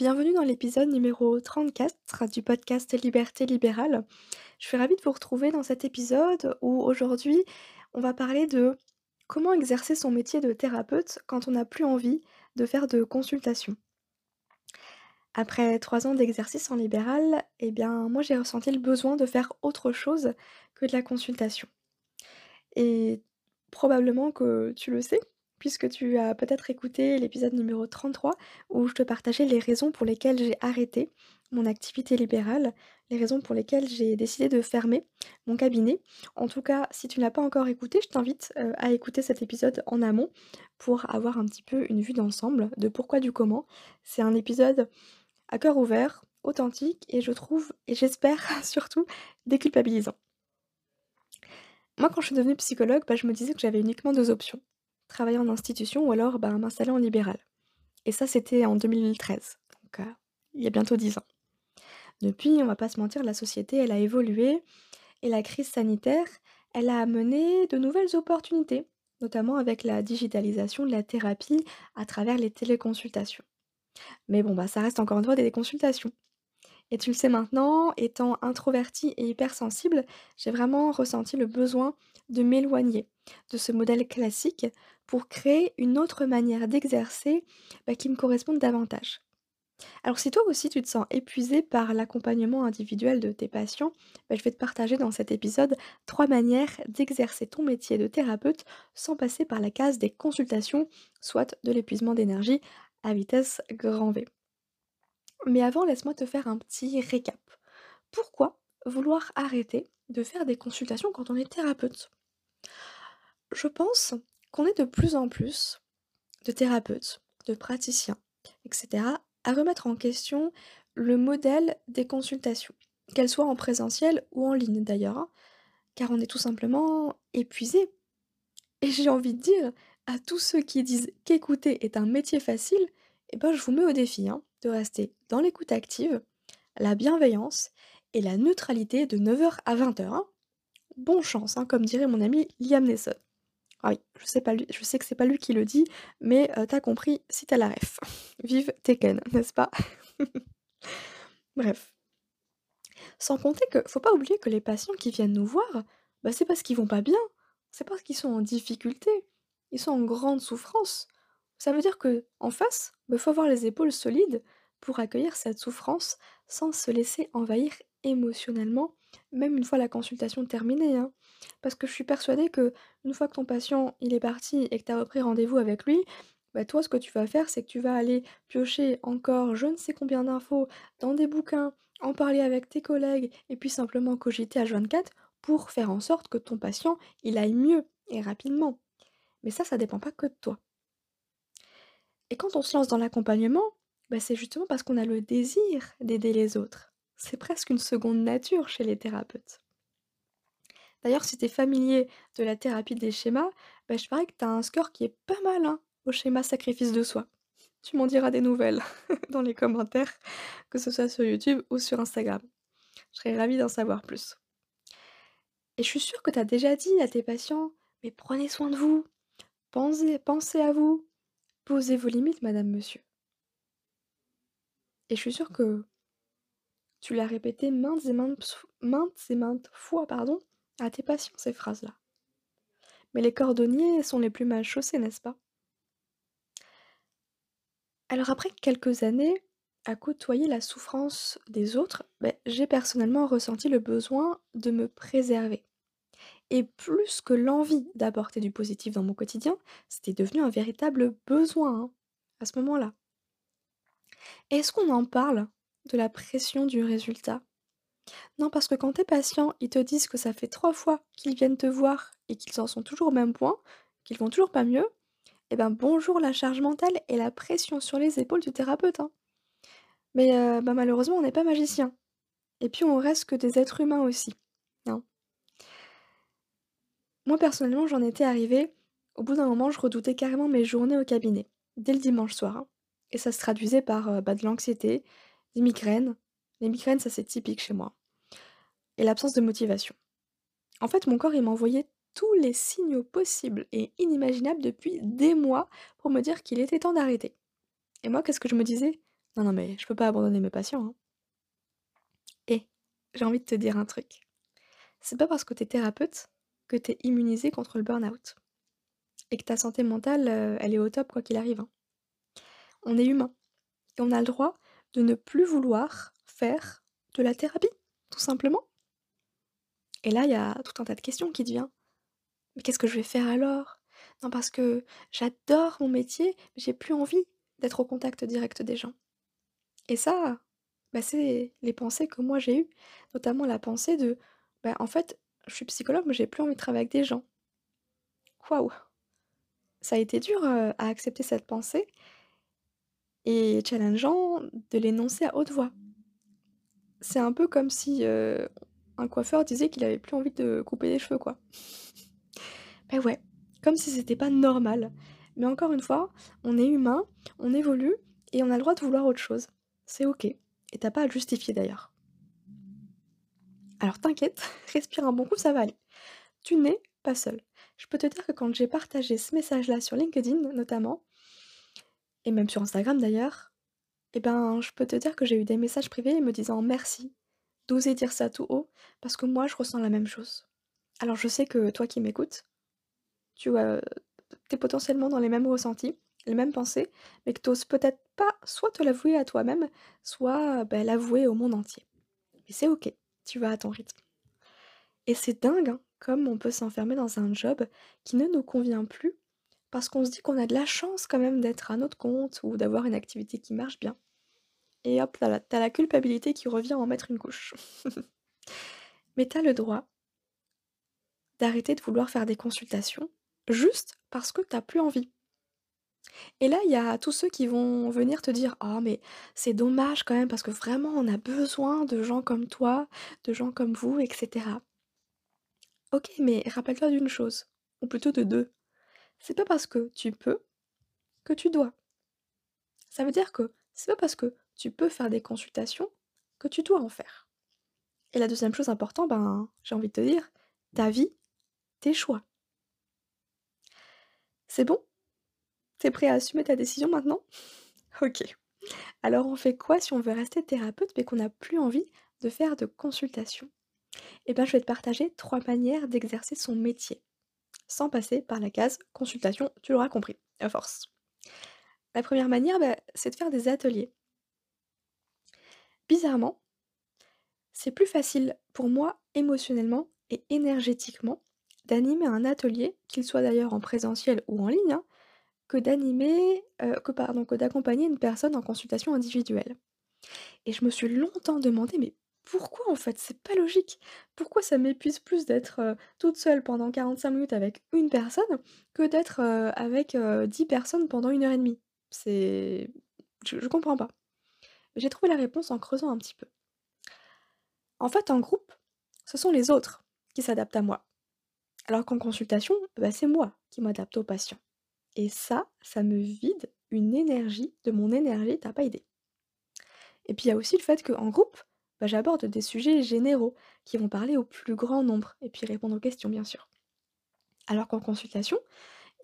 Bienvenue dans l'épisode numéro 34 du podcast Liberté libérale. Je suis ravie de vous retrouver dans cet épisode où aujourd'hui on va parler de comment exercer son métier de thérapeute quand on n'a plus envie de faire de consultation. Après trois ans d'exercice en libéral, eh bien moi j'ai ressenti le besoin de faire autre chose que de la consultation. Et probablement que tu le sais, puisque tu as peut-être écouté l'épisode numéro 33 où je te partageais les raisons pour lesquelles j'ai arrêté mon activité libérale, les raisons pour lesquelles j'ai décidé de fermer mon cabinet. En tout cas, si tu ne l'as pas encore écouté, je t'invite euh, à écouter cet épisode en amont pour avoir un petit peu une vue d'ensemble de pourquoi du comment. C'est un épisode à cœur ouvert, authentique et je trouve, et j'espère surtout, déculpabilisant. Moi, quand je suis devenue psychologue, bah, je me disais que j'avais uniquement deux options travailler en institution ou alors bah, m'installer en libéral. Et ça, c'était en 2013, donc euh, il y a bientôt dix ans. Depuis, on va pas se mentir, la société, elle a évolué et la crise sanitaire, elle a amené de nouvelles opportunités, notamment avec la digitalisation de la thérapie à travers les téléconsultations. Mais bon, bah ça reste encore une fois des consultations. Et tu le sais maintenant, étant introvertie et hypersensible, j'ai vraiment ressenti le besoin de m'éloigner de ce modèle classique pour créer une autre manière d'exercer bah, qui me corresponde davantage. Alors si toi aussi tu te sens épuisé par l'accompagnement individuel de tes patients, bah, je vais te partager dans cet épisode trois manières d'exercer ton métier de thérapeute sans passer par la case des consultations, soit de l'épuisement d'énergie à vitesse grand V. Mais avant, laisse-moi te faire un petit récap. Pourquoi vouloir arrêter de faire des consultations quand on est thérapeute? Je pense qu'on est de plus en plus de thérapeutes, de praticiens, etc., à remettre en question le modèle des consultations, qu'elles soient en présentiel ou en ligne d'ailleurs, hein, car on est tout simplement épuisé. Et j'ai envie de dire à tous ceux qui disent qu'écouter est un métier facile, eh ben je vous mets au défi hein, de rester dans l'écoute active, la bienveillance et la neutralité de 9h à 20h. Hein. Bon chance, hein, comme dirait mon ami Liam Neeson. Ah oui, je sais, pas lui, je sais que c'est pas lui qui le dit, mais euh, t'as compris si t'as la ref. Vive Tekken, n'est-ce pas? Bref. Sans compter que faut pas oublier que les patients qui viennent nous voir, bah c'est parce qu'ils vont pas bien, c'est parce qu'ils sont en difficulté, ils sont en grande souffrance. Ça veut dire que en face, il bah, faut avoir les épaules solides pour accueillir cette souffrance sans se laisser envahir émotionnellement, même une fois la consultation terminée. Hein. Parce que je suis persuadée que une fois que ton patient il est parti et que tu as repris rendez-vous avec lui, bah toi ce que tu vas faire c'est que tu vas aller piocher encore je ne sais combien d'infos dans des bouquins, en parler avec tes collègues et puis simplement cogiter à 24 pour faire en sorte que ton patient il aille mieux et rapidement. Mais ça, ça dépend pas que de toi. Et quand on se lance dans l'accompagnement, bah c'est justement parce qu'on a le désir d'aider les autres. C'est presque une seconde nature chez les thérapeutes. D'ailleurs, si tu es familier de la thérapie des schémas, bah, je parie que tu as un score qui est pas mal hein, au schéma sacrifice de soi. Tu m'en diras des nouvelles dans les commentaires, que ce soit sur YouTube ou sur Instagram. Je serais ravie d'en savoir plus. Et je suis sûre que tu as déjà dit à tes patients, mais prenez soin de vous, pensez, pensez à vous, posez vos limites, madame, monsieur. Et je suis sûre que tu l'as répété maintes et maintes, fois pardon, à tes patients ces phrases-là. Mais les cordonniers sont les plus mal chaussés, n'est-ce pas? Alors après quelques années à côtoyer la souffrance des autres, ben, j'ai personnellement ressenti le besoin de me préserver. Et plus que l'envie d'apporter du positif dans mon quotidien, c'était devenu un véritable besoin hein, à ce moment-là. Est-ce qu'on en parle? De la pression du résultat Non, parce que quand tes patients, ils te disent que ça fait trois fois qu'ils viennent te voir et qu'ils en sont toujours au même point, qu'ils vont toujours pas mieux, eh ben bonjour la charge mentale et la pression sur les épaules du thérapeute. Hein. Mais euh, bah, malheureusement, on n'est pas magicien. Et puis on reste que des êtres humains aussi. Hein. Moi personnellement, j'en étais arrivée au bout d'un moment, je redoutais carrément mes journées au cabinet, dès le dimanche soir, hein. Et ça se traduisait par, heu, bah, de l'anxiété, des migraines. Les migraines, ça c'est typique chez moi et l'absence de motivation. En fait, mon corps, il m'envoyait tous les signaux possibles et inimaginables depuis des mois pour me dire qu'il était temps d'arrêter. Et moi, qu'est-ce que je me disais? «Non, non, mais je peux pas abandonner mes patients, hein». Et j'ai envie de te dire un truc, c'est pas parce que tu es thérapeute que tu es immunisé contre le burn-out et que ta santé mentale, heu, elle est au top quoi qu'il arrive, hein. On est humain et on a le droit de ne plus vouloir faire de la thérapie, tout simplement. Et là, il y a tout un tas de questions qui te vient. «Mais qu'est-ce que je vais faire alors? Non, parce que j'adore mon métier, mais j'ai plus envie d'être au contact direct des gens». Et ça, bah, c'est les pensées que moi j'ai eues, notamment la pensée de: «Bah, en fait, je suis psychologue, mais j'ai plus envie de travailler avec des gens». Waouh! Ça a été dur, heu, à accepter cette pensée et challengeant de l'énoncer à haute voix. C'est un peu comme si, heu, un coiffeur disait qu'il avait plus envie de couper les cheveux, quoi. Beh, ouais, comme si c'était pas normal. Mais encore une fois, on est humain, on évolue et on a le droit de vouloir autre chose. C'est OK et tu as pas à justifier d'ailleurs. Alors t'inquiète, respire un bon coup, ça va aller. Tu n'es pas seul. Je peux te dire que quand j'ai partagé ce message-là sur LinkedIn notamment et même sur Instagram d'ailleurs, et ben, je peux te dire que j'ai eu des messages privés me disant: «Merci d'oser dire ça tout haut, parce que moi je ressens la même chose». Alors je sais que toi qui m'écoutes, tu, es potentiellement dans les mêmes ressentis, les mêmes pensées, mais que tu oses peut-être pas soit te l'avouer à toi-même, soit, bah, l'avouer au monde entier. Et c'est OK, tu vas à ton rythme. Et c'est dingue, hein, comme on peut s'enfermer dans un job qui ne nous convient plus, parce qu'on se dit qu'on a de la chance quand même d'être à notre compte ou d'avoir une activité qui marche bien. Et hop là là, tu as la culpabilité qui revient en mettre une couche. Mais tu as le droit d'arrêter de vouloir faire des consultations, juste parce que tu as plus envie. Et là, il y a tous ceux qui vont venir te dire: «Oh mais c'est dommage quand même parce que vraiment on a besoin de gens comme toi, de gens comme vous et cetera». OK, mais rappelle-toi d'une chose, ou plutôt de 2. C'est pas parce que tu peux, que tu dois. Ça veut dire que c'est pas parce que tu peux faire des consultations, que tu dois en faire. Et la deuxième chose importante, ben, j'ai envie de te dire, ta vie, tes choix. C'est bon? Tu es prêt à assumer ta décision maintenant? OK. Alors on fait quoi si on veut rester thérapeute mais qu'on n'a plus envie de faire de consultation? Eh ben, je vais te partager 3 manières d'exercer son métier, sans passer par la case consultation, tu l'auras compris, à force. La première manière, bah, c'est de faire des ateliers. Bizarrement, c'est plus facile pour moi émotionnellement et énergétiquement d'animer un atelier, qu'il soit d'ailleurs en présentiel ou en ligne, hein, que pardon, que d'accompagner une personne en consultation individuelle. Et je me suis longtemps demandé: «Mais pourquoi en fait? C'est pas logique. Pourquoi ça m'épuise plus d'être, toute seule pendant 45 minutes avec une personne que d'être, avec, heu, 10 personnes pendant une heure et demie?» C'est je comprends pas. J'ai trouvé la réponse en creusant un petit peu. En fait, en groupe, ce sont les autres qui s'adaptent à moi. Alors qu'en consultation, bah, c'est moi qui m'adapte aux patients. Et ça, ça me vide une énergie de mon énergie, tu pas idée. Et puis il y a aussi le fait qu'en groupe, bah, j'aborde des sujets généraux qui vont parler au plus grand nombre et puis répondre aux questions bien sûr. Alors qu'en consultation,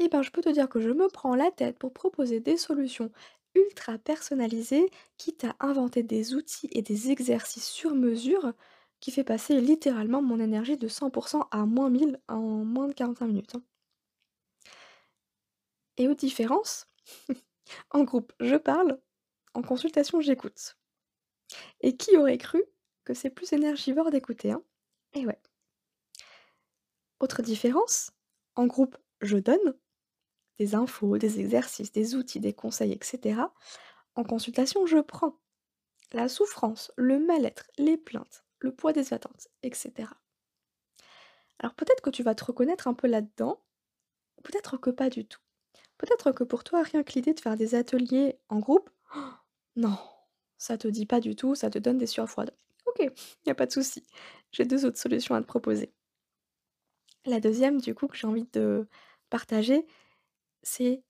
eh ben, je peux te dire que je me prends la tête pour proposer des solutions ultra personnalisées, quitte à inventer des outils et des exercices sur mesure qui fait passer littéralement mon énergie de 100% à moins 1000 en moins de 45 minutes. hein. Et aux différences, en groupe, je parle, en consultation, j'écoute. Et qui aurait cru que c'est plus énergivore d'écouter, hein? Et ouais. Autre différence, en groupe, je donne des infos, des exercices, des outils, des conseils, etc. En consultation, je prends la souffrance, le mal-être, les plaintes, le poids des attentes, etc. Alors peut-être que tu vas te reconnaître un peu là-dedans, peut-être que pas du tout. Peut-être que pour toi, rien que l'idée de faire des ateliers en groupe, non, ça te dit pas du tout, ça te donne des sueurs froides. OK, il a pas de souci. J'ai 2 autres solutions à te proposer. La deuxième du coup que j'ai envie de partager, c'est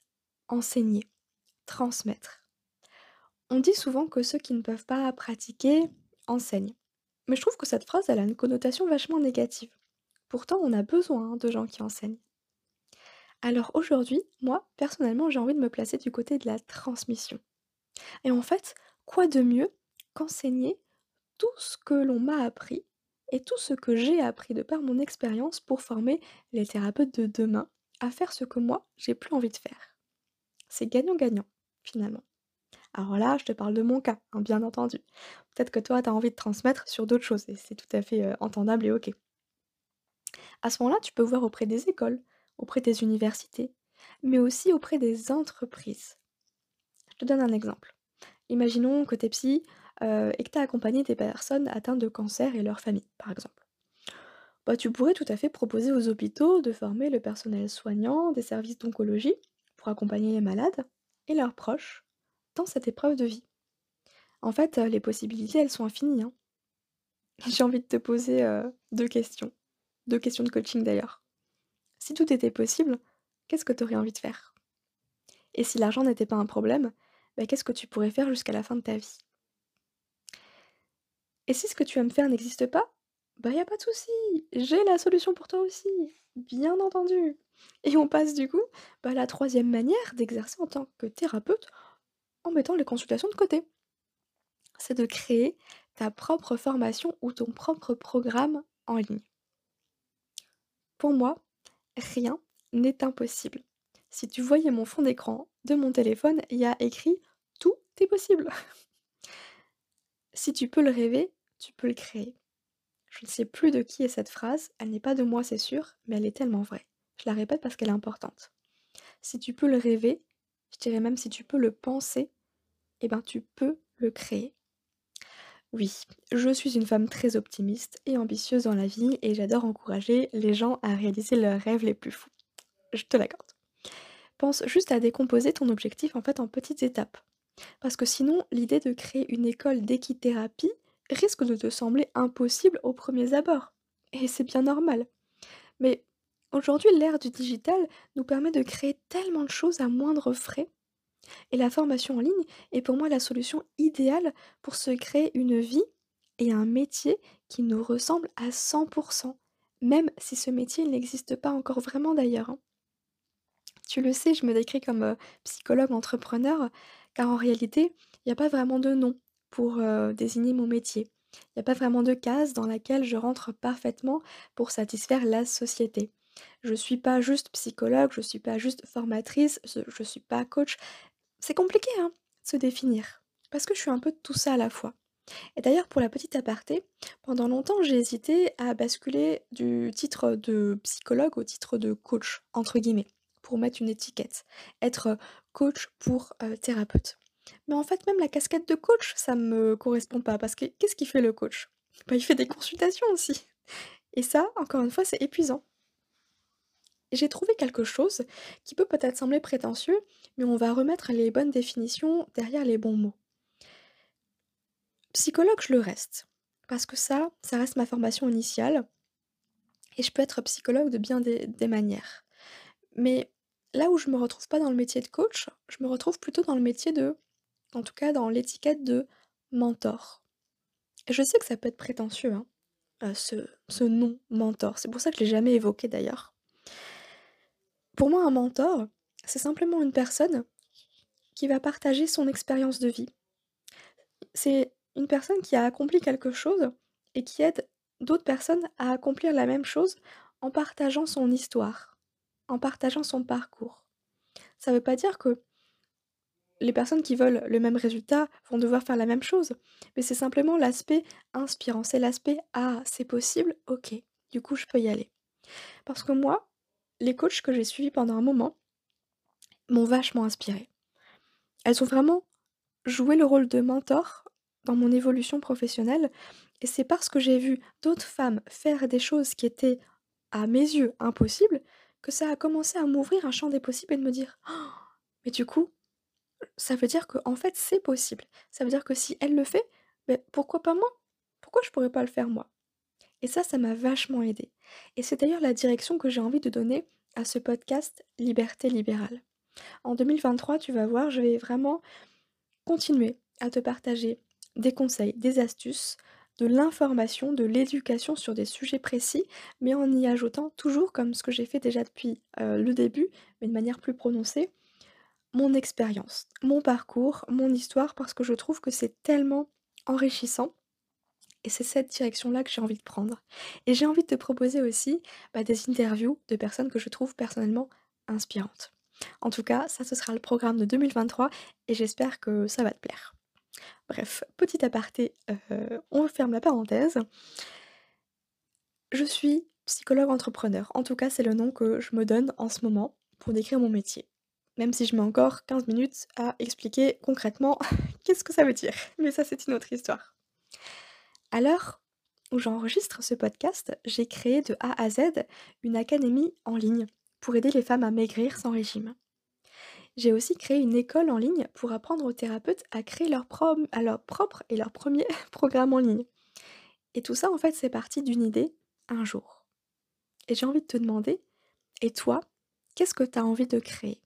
enseigner, transmettre. On dit souvent que ceux qui ne peuvent pas pratiquer enseignent. Mais je trouve que cette phrase, elle a une connotation vachement négative. Pourtant, on a besoin hein, de gens qui enseignent. Alors aujourd'hui, moi, personnellement, j'ai envie de me placer du côté de la transmission. Et en fait, quoi de mieux qu'enseigner tout ce que l'on m'a appris et tout ce que j'ai appris de par mon expérience pour former les thérapeutes de demain à faire ce que moi, j'ai plus envie de faire? C'est gagnant-gagnant, finalement. Alors là, je te parle de mon cas, hein, bien entendu. Peut-être que toi, tu as envie de transmettre sur d'autres choses et c'est tout à fait euh, entendable et ok. À ce moment-là, tu peux voir auprès des écoles, auprès des universités, mais aussi auprès des entreprises. Je te donne un exemple. Imaginons que tu es psy euh, et que tu accompagné des personnes atteintes de cancer et leur famille, par exemple. Bah, tu pourrais tout à fait proposer aux hôpitaux de former le personnel soignant des services d'oncologie pour accompagner les malades et leurs proches dans cette épreuve de vie. En fait, euh, les possibilités, elles sont infinies. Hein. J'ai envie de te poser euh, deux questions. Deux questions de coaching d'ailleurs. Si tout était possible, qu'est-ce que tu aurais envie de faire? Et si l'argent n'était pas un problème, bah, qu'est-ce que tu pourrais faire jusqu'à la fin de ta vie? Et si ce que tu aimes faire n'existe pas, bah y a pas de souci, j'ai la solution pour toi aussi, bien entendu. Et on passe du coup bah, à la troisième manière d'exercer en tant que thérapeute en mettant les consultations de côté. C'est de créer ta propre formation ou ton propre programme en ligne. Pour moi, rien n'est impossible. Si tu voyais mon fond d'écran de mon téléphone, il y a écrit Tout est possible. si tu peux le rêver, tu peux le créer. Je ne sais plus de qui est cette phrase, elle n'est pas de moi c'est sûr, mais elle est tellement vraie. Je la répète parce qu'elle est importante. Si tu peux le rêver, je dirais même si tu peux le penser, eh ben tu peux le créer. Oui, je suis une femme très optimiste et ambitieuse dans la vie et j'adore encourager les gens à réaliser leurs rêves les plus fous. Je te l'accorde. Pense juste à décomposer ton objectif en fait en petites étapes. Parce que sinon, l'idée de créer une école d'équithérapie risque de te sembler impossible aux premiers abords. Et c'est bien normal. Mais aujourd'hui, l'ère du digital nous permet de créer tellement de choses à moindre frais et la formation en ligne est pour moi la solution idéale pour se créer une vie et un métier qui nous ressemble à 100%, même si ce métier n'existe pas encore vraiment d'ailleurs. Hein. Tu le sais, je me décris comme euh, psychologue entrepreneur, car en réalité, il n'y a pas vraiment de nom pour désigner mon métier. Il n'y a pas vraiment de case dans laquelle je rentre parfaitement pour satisfaire la société. Je ne suis pas juste psychologue, je ne suis pas juste formatrice, je ne suis pas coach, c'est compliqué, hein, se définir, parce que je suis un peu tout ça à la fois. Et d'ailleurs, pour la petite aparté, pendant longtemps, j'ai hésité à basculer du titre de psychologue au titre de coach, entre guillemets, pour mettre une étiquette. Être coach pour thérapeute. Mais en fait, même la casquette de coach, ça me correspond pas, parce que qu'est-ce qu'il fait le coach? Bah, Il fait des consultations aussi. Et ça, encore une fois, c'est épuisant j'ai trouvé quelque chose qui peut peut-être sembler prétentieux, mais on va remettre les bonnes définitions derrière les bons mots. Psychologue, je le reste. Parce que ça, ça reste ma formation initiale. Et je peux être psychologue de bien des, manières. Mais là où je me retrouve pas dans le métier de coach, je me retrouve plutôt dans le métier de, en tout cas dans l'étiquette de mentor. Je sais que ça peut être prétentieux, hein, euh, ce, ce nom mentor. C'est pour ça que je l'ai jamais évoqué d'ailleurs. Pour moi, un mentor, c'est simplement une personne qui va partager son expérience de vie. C'est une personne qui a accompli quelque chose et qui aide d'autres personnes à accomplir la même chose en partageant son histoire, en partageant son parcours. Ça ne veut pas dire que les personnes qui veulent le même résultat vont devoir faire la même chose, mais c'est simplement l'aspect inspirant, c'est l'aspect Ah, c'est possible, ok, du coup je peux y aller. Parce que moi, les coachs que j'ai suivis pendant un moment m'ont vachement inspirée. Elles ont vraiment joué le rôle de mentor dans mon évolution professionnelle et c'est parce que j'ai vu d'autres femmes faire des choses qui étaient à mes yeux impossibles ça a commencé à m'ouvrir un champ des possibles et de me dire «Oh, mais du coup ça veut dire que en fait c'est possible. Ça veut dire que si elle le fait, ben, pourquoi pas moi? Pourquoi je pourrais pas le faire moi Et ça, ça m'a vachement aidée. Et c'est d'ailleurs la direction que j'ai envie de donner à ce podcast Liberté libérale. En 2023, tu vas voir, je vais vraiment continuer à te partager des conseils, des astuces, de l'information, de l'éducation sur des sujets précis, mais en y ajoutant toujours, comme ce que j'ai fait déjà depuis euh, le début, mais de manière plus prononcée, mon expérience, mon parcours, mon histoire, parce que je trouve que c'est tellement enrichissant. Et c'est cette direction-là que j'ai envie de prendre. Et j'ai envie de te proposer aussi bah, des interviews de personnes que je trouve personnellement inspirantes. En tout cas, ça ce sera le programme de 2023 et j'espère que ça va te plaire. Bref, petit aparté, euh, on ferme la parenthèse. Je suis psychologue entrepreneur. En tout cas, c'est le nom que je me donne en ce moment pour décrire mon métier. Même si je mets encore 15 minutes à expliquer concrètement qu'est-ce que ça veut dire. Mais ça, c'est une autre histoire. À l'heure où j'enregistre ce podcast, j'ai créé de A à Z une académie en ligne pour aider les femmes à maigrir sans régime. J'ai aussi créé une école en ligne pour apprendre aux thérapeutes à créer leur, propre et leur premier programme en ligne. Et tout ça, en fait, c'est parti d'une idée un jour. Et j'ai envie de te demander, et toi, qu'est-ce que tu as envie de créer?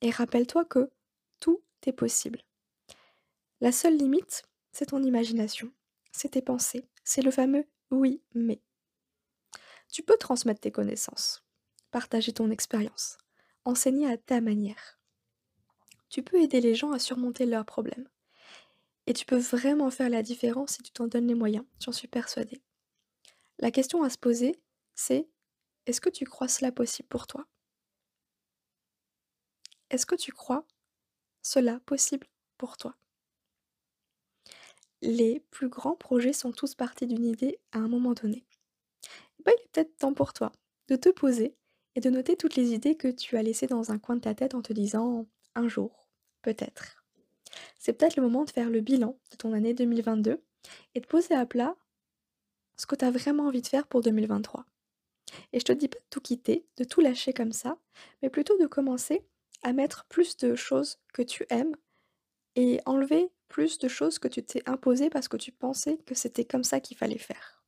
Et rappelle-toi que tout est possible. La seule limite, c'est ton imagination, c'est tes pensées, c'est le fameux oui mais. Tu peux transmettre tes connaissances, partager ton expérience, enseigner à ta manière tu peux aider les gens à surmonter leurs problèmes. Et tu peux vraiment faire la différence si tu t'en donnes les moyens, j'en suis persuadée. La question à se poser, c'est est-ce que tu crois cela possible pour toi? Est-ce que tu crois cela possible pour toi? Les plus grands projets sont tous partis d'une idée à un moment donné. Bah, il est peut-être temps pour toi de te poser et de noter toutes les idées que tu as laissées dans un coin de ta tête en te disant un jour, Peut-être. C'est peut-être le moment de faire le bilan de ton année 2022 et de poser à plat ce que tu as vraiment envie de faire pour 2023. Et je te dis pas de tout quitter, de tout lâcher comme ça, mais plutôt de commencer à mettre plus de choses que tu aimes et enlever plus de choses que tu t'es imposées parce que tu pensais que c'était comme ça qu'il fallait faire.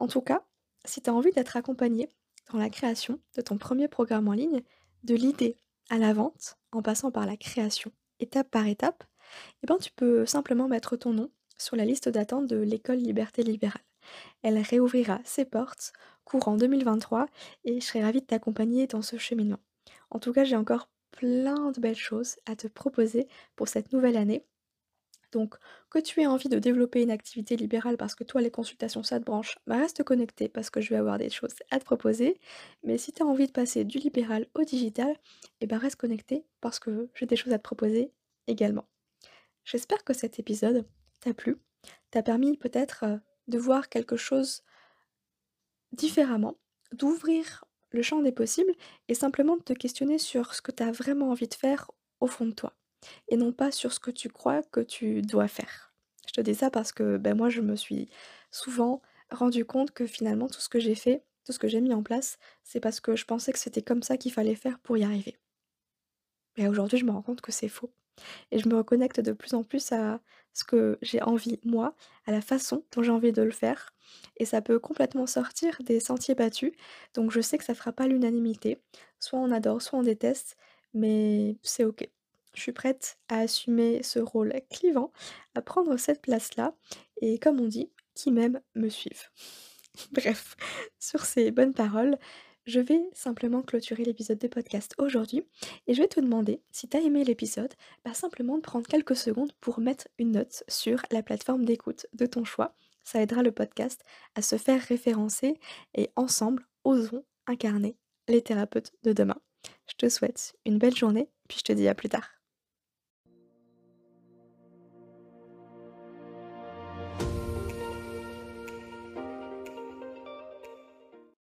En tout cas, si tu as envie d'être accompagné dans la création de ton premier programme en ligne, de l'idée à la vente, en passant par la création, étape par étape, eh ben, tu peux simplement mettre ton nom sur la liste d'attente de l'école Liberté Libérale. Elle réouvrira ses portes courant 2023 et je serai ravie de t'accompagner dans ce cheminement. En tout cas, j'ai encore plein de belles choses à te proposer pour cette nouvelle année donc, que tu aies envie de développer une activité libérale parce que toi, les consultations, ça te branche, bah reste connecté parce que je vais avoir des choses à te proposer. Mais si tu as envie de passer du libéral au digital, eh ben reste connecté parce que j'ai des choses à te proposer également. J'espère que cet épisode t'a plu, t'a permis peut-être euh, de voir quelque chose différemment, d'ouvrir le champ des possibles et simplement de te questionner sur ce que tu as vraiment envie de faire au fond de toi et non pas sur ce que tu crois que tu dois faire. Je te dis ça parce que ben, moi, je me suis souvent rendu compte que finalement, tout ce que j'ai fait, tout ce que j'ai mis en place, c'est parce que je pensais que c'était comme ça qu'il fallait faire pour y arriver. Et aujourd'hui, je me rends compte que c'est faux. Et je me reconnecte de plus en plus à ce que j'ai envie, moi, à la façon dont j'ai envie de le faire. Et ça peut complètement sortir des sentiers battus. Donc je sais que ça fera pas l'unanimité. Soit on adore, soit on déteste. Mais c'est ok. Je suis prête à assumer ce rôle clivant, à prendre cette place-là, et comme on dit, qui m'aime me suive. Bref, sur ces bonnes paroles, je vais simplement clôturer l'épisode de podcast aujourd'hui et je vais te demander, si tu as aimé l'épisode, bah simplement de prendre quelques secondes pour mettre une note sur la plateforme d'écoute de ton choix. Ça aidera le podcast à se faire référencer et ensemble, osons incarner les thérapeutes de demain. Je te souhaite une belle journée, puis je te dis à plus tard.